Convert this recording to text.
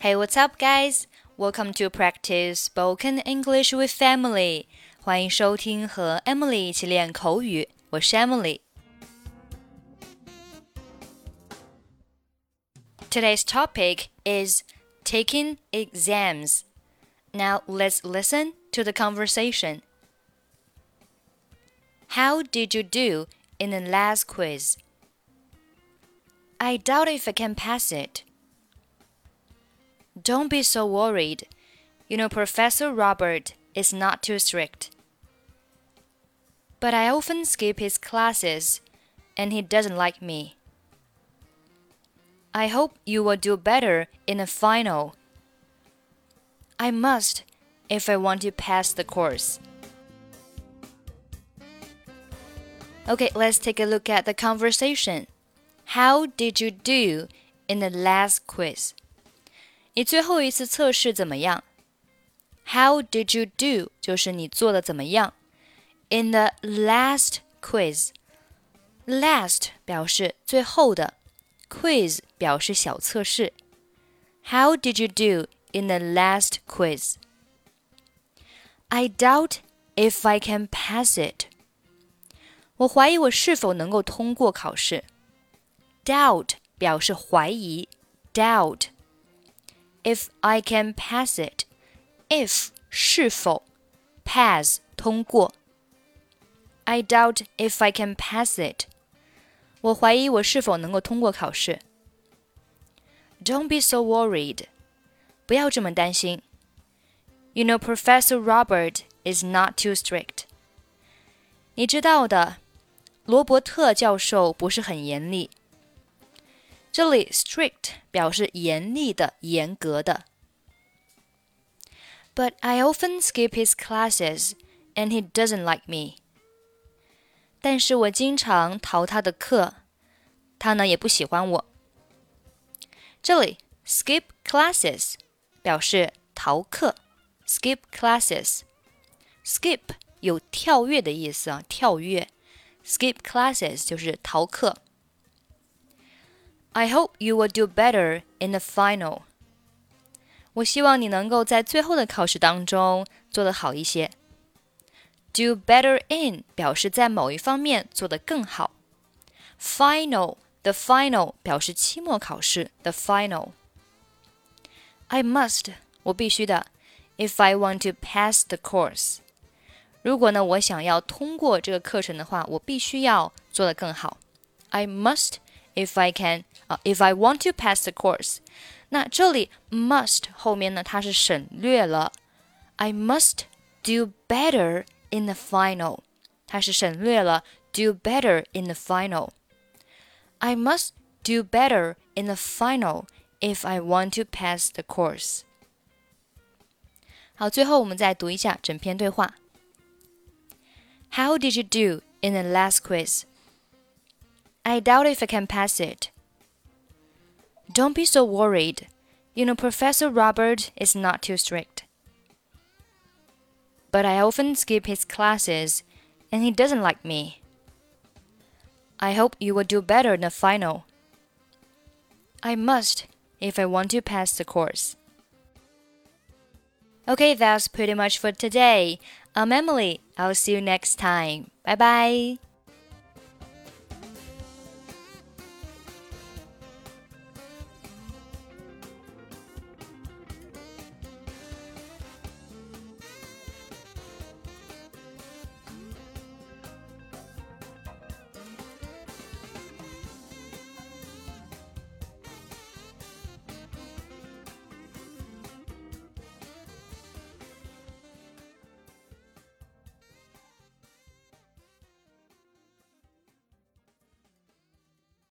Hey, what's up, guys? Welcome to practice spoken English with Emily. 欢迎收听和 Emily 一起练口语。我是 Emily。Today's topic is taking exams. Now let's listen to the conversation. How did you do in the last quiz? I doubt if I can pass it. Don't be so worried. You know, Professor Robert is not too strict. But I often skip his classes, and he doesn't like me. I hope you will do better in the final. I must if I want to pass the course. Okay, let's take a look at the conversation. How did you do in the last quiz? 你最后一次测试怎么样？How did you do？就是你做的怎么样？In the last quiz，last 表示最后的，quiz 表示小测试。How did you do in the last quiz? I doubt if I can pass it. 我怀疑我是否能够通过考试。Doubt 表示怀疑，doubt。 if I can pass it. If 是否 pass 通过。I doubt if I can pass it. 我怀疑我是否能够通过考试。Don't be so worried. 不要这么担心。You know, Professor Robert is not too strict. 你知道的，罗伯特教授不是很严厉。 这里 strict 表示严厉的、严格的。But I often skip his classes, and he doesn't like me. 但是我经常逃他的课，他呢也不喜欢我。这里 skip classes 表示逃课，skip classes，skip 有跳跃的意思啊，跳跃，skip classes 就是逃课。 I hope you will do better in the final. 我希望你能够在最后的考试当中做得好一些。Do better in 表示在某一方面做得更好。Final the final 表示期末考试 the final。I must 我必须的。If I want to pass the course，如果呢我想要通过这个课程的话，我必须要做得更好。I must if I can 啊，if I want to pass the course，那这里 must 后面呢，它是省略了，I must do better in the final，它是省略了 do better in the final。I must do better in the final if I want to pass the course。好，最后我们再读一下整篇对话。How did you do in the last quiz? I doubt if I can pass it. Don't be so worried. You know, Professor Robert is not too strict. But I often skip his classes, and he doesn't like me. I hope you will do better in the final. I must if I want to pass the course. Okay, that's pretty much for today. I'm Emily. I'll see you next time. Bye bye.